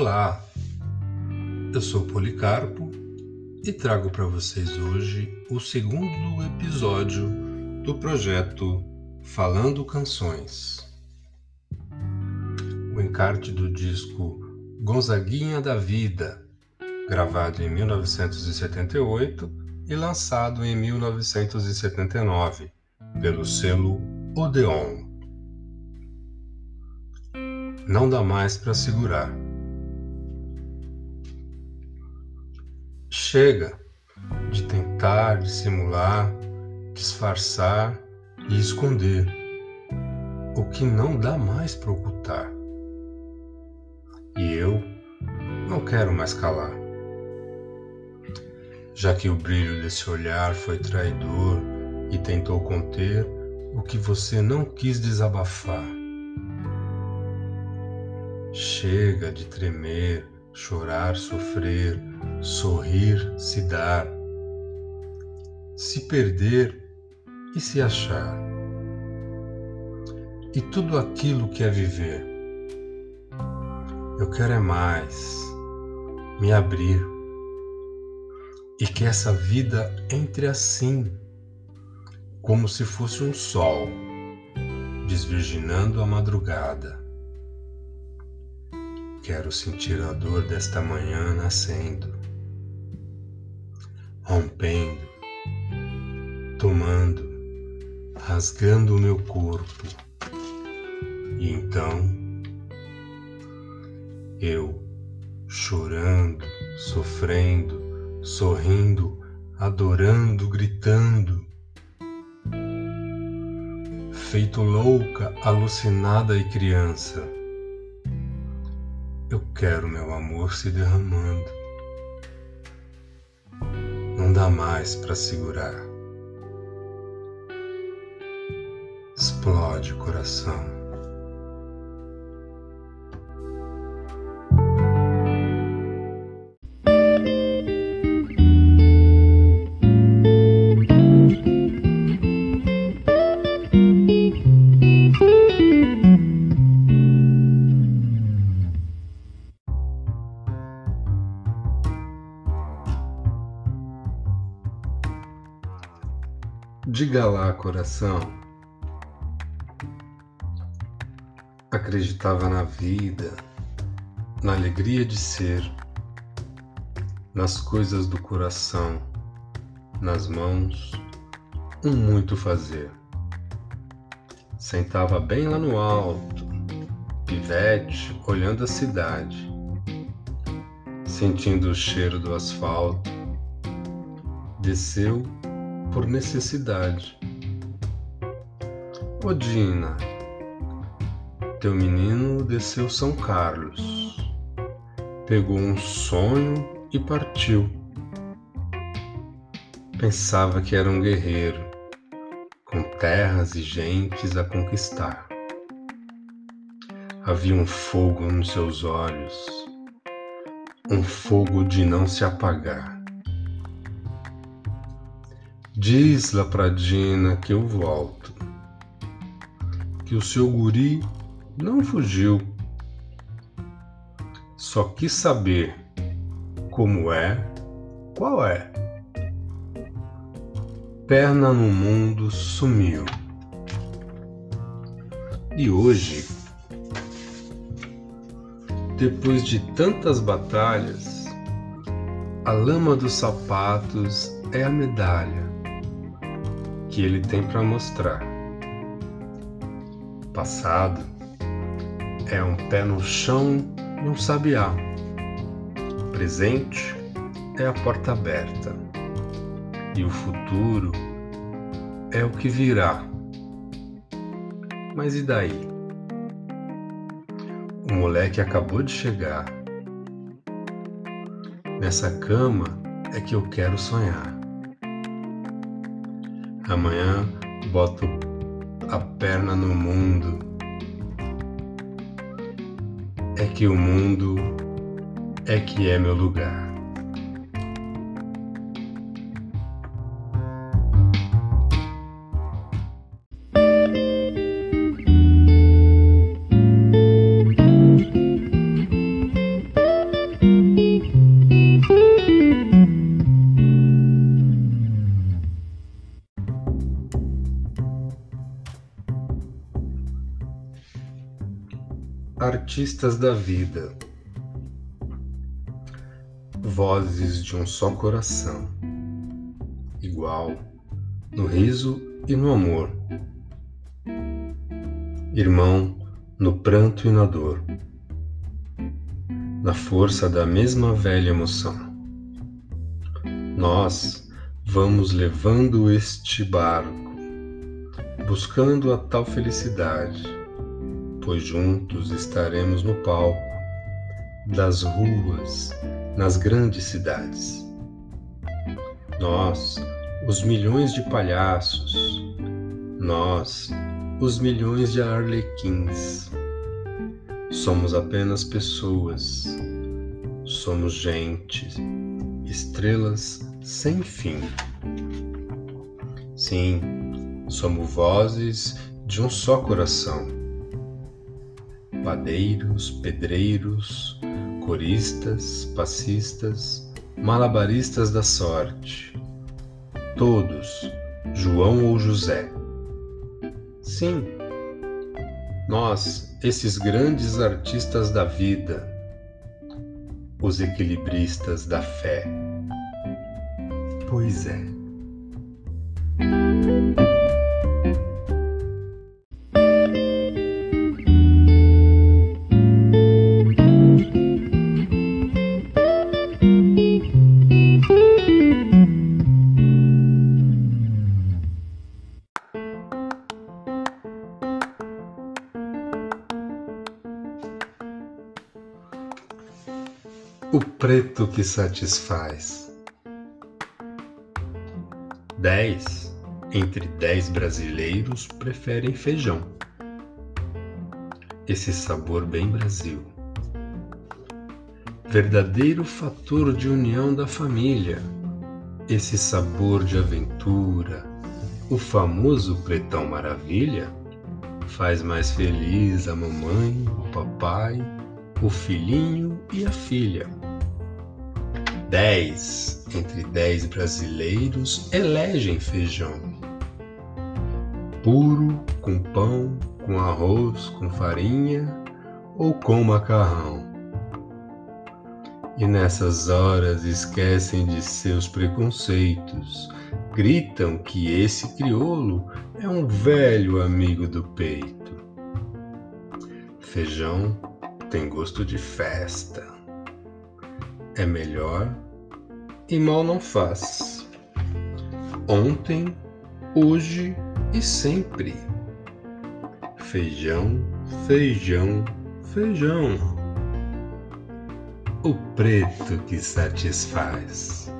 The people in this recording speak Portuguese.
Olá, eu sou Policarpo e trago para vocês hoje o segundo episódio do projeto Falando Canções. O encarte do disco Gonzaguinha da Vida, gravado em 1978 e lançado em 1979 pelo selo Odeon. Não dá mais para segurar. Chega de tentar dissimular, disfarçar e esconder o que não dá mais para ocultar. E eu não quero mais calar. Já que o brilho desse olhar foi traidor e tentou conter o que você não quis desabafar. Chega de tremer, chorar, sofrer, sorrir, se dar, se perder e se achar. E tudo aquilo que é viver. Eu quero é mais, me abrir e que essa vida entre assim, como se fosse um sol, desvirginando a madrugada. Quero sentir a dor desta manhã nascendo, rompendo, tomando, rasgando o meu corpo. E então eu, chorando, sofrendo, sorrindo, adorando, gritando, feito louca, alucinada e criança. Quero meu amor se derramando. Não dá mais para segurar. Explode coração. Diga lá, coração. Acreditava na vida, na alegria de ser, nas coisas do coração, nas mãos, um muito fazer. Sentava bem lá no alto, pivete, olhando a cidade, sentindo o cheiro do asfalto. Desceu por necessidade. Odina, teu menino desceu São Carlos, pegou um sonho e partiu. Pensava que era um guerreiro, com terras e gentes a conquistar. Havia um fogo nos seus olhos, um fogo de não se apagar. Diz lá pra Dina que eu volto, que o seu guri não fugiu, só quis saber como é, qual é. Perna no mundo sumiu. E hoje, depois de tantas batalhas, a lama dos sapatos é a medalha que ele tem para mostrar. Passado é um pé no chão e um sabiá. Presente é a porta aberta. E o futuro é o que virá. Mas e daí? O moleque acabou de chegar. Nessa cama é que eu quero sonhar. Amanhã boto a perna no mundo. É que o mundo é que é meu lugar. Artistas da vida, vozes de um só coração, igual no riso e no amor, irmão no pranto e na dor, na força da mesma velha emoção. Nós vamos levando este barco, buscando a tal felicidade pois juntos estaremos no palco das ruas nas grandes cidades. Nós, os milhões de palhaços, nós, os milhões de arlequins, somos apenas pessoas, somos gente, estrelas sem fim. Sim, somos vozes de um só coração padeiros, pedreiros, coristas, passistas, malabaristas da sorte. Todos, João ou José. Sim, nós, esses grandes artistas da vida, os equilibristas da fé. Pois é. O preto que satisfaz. Dez entre dez brasileiros preferem feijão. Esse sabor bem Brasil. Verdadeiro fator de união da família. Esse sabor de aventura. O famoso pretão maravilha faz mais feliz a mamãe, o papai, o filhinho e a filha. Dez entre dez brasileiros elegem feijão. Puro, com pão, com arroz, com farinha ou com macarrão. E nessas horas esquecem de seus preconceitos, gritam que esse crioulo é um velho amigo do peito. Feijão tem gosto de festa é melhor e mal não faz. Ontem, hoje e sempre. Feijão, feijão, feijão. O preto que satisfaz.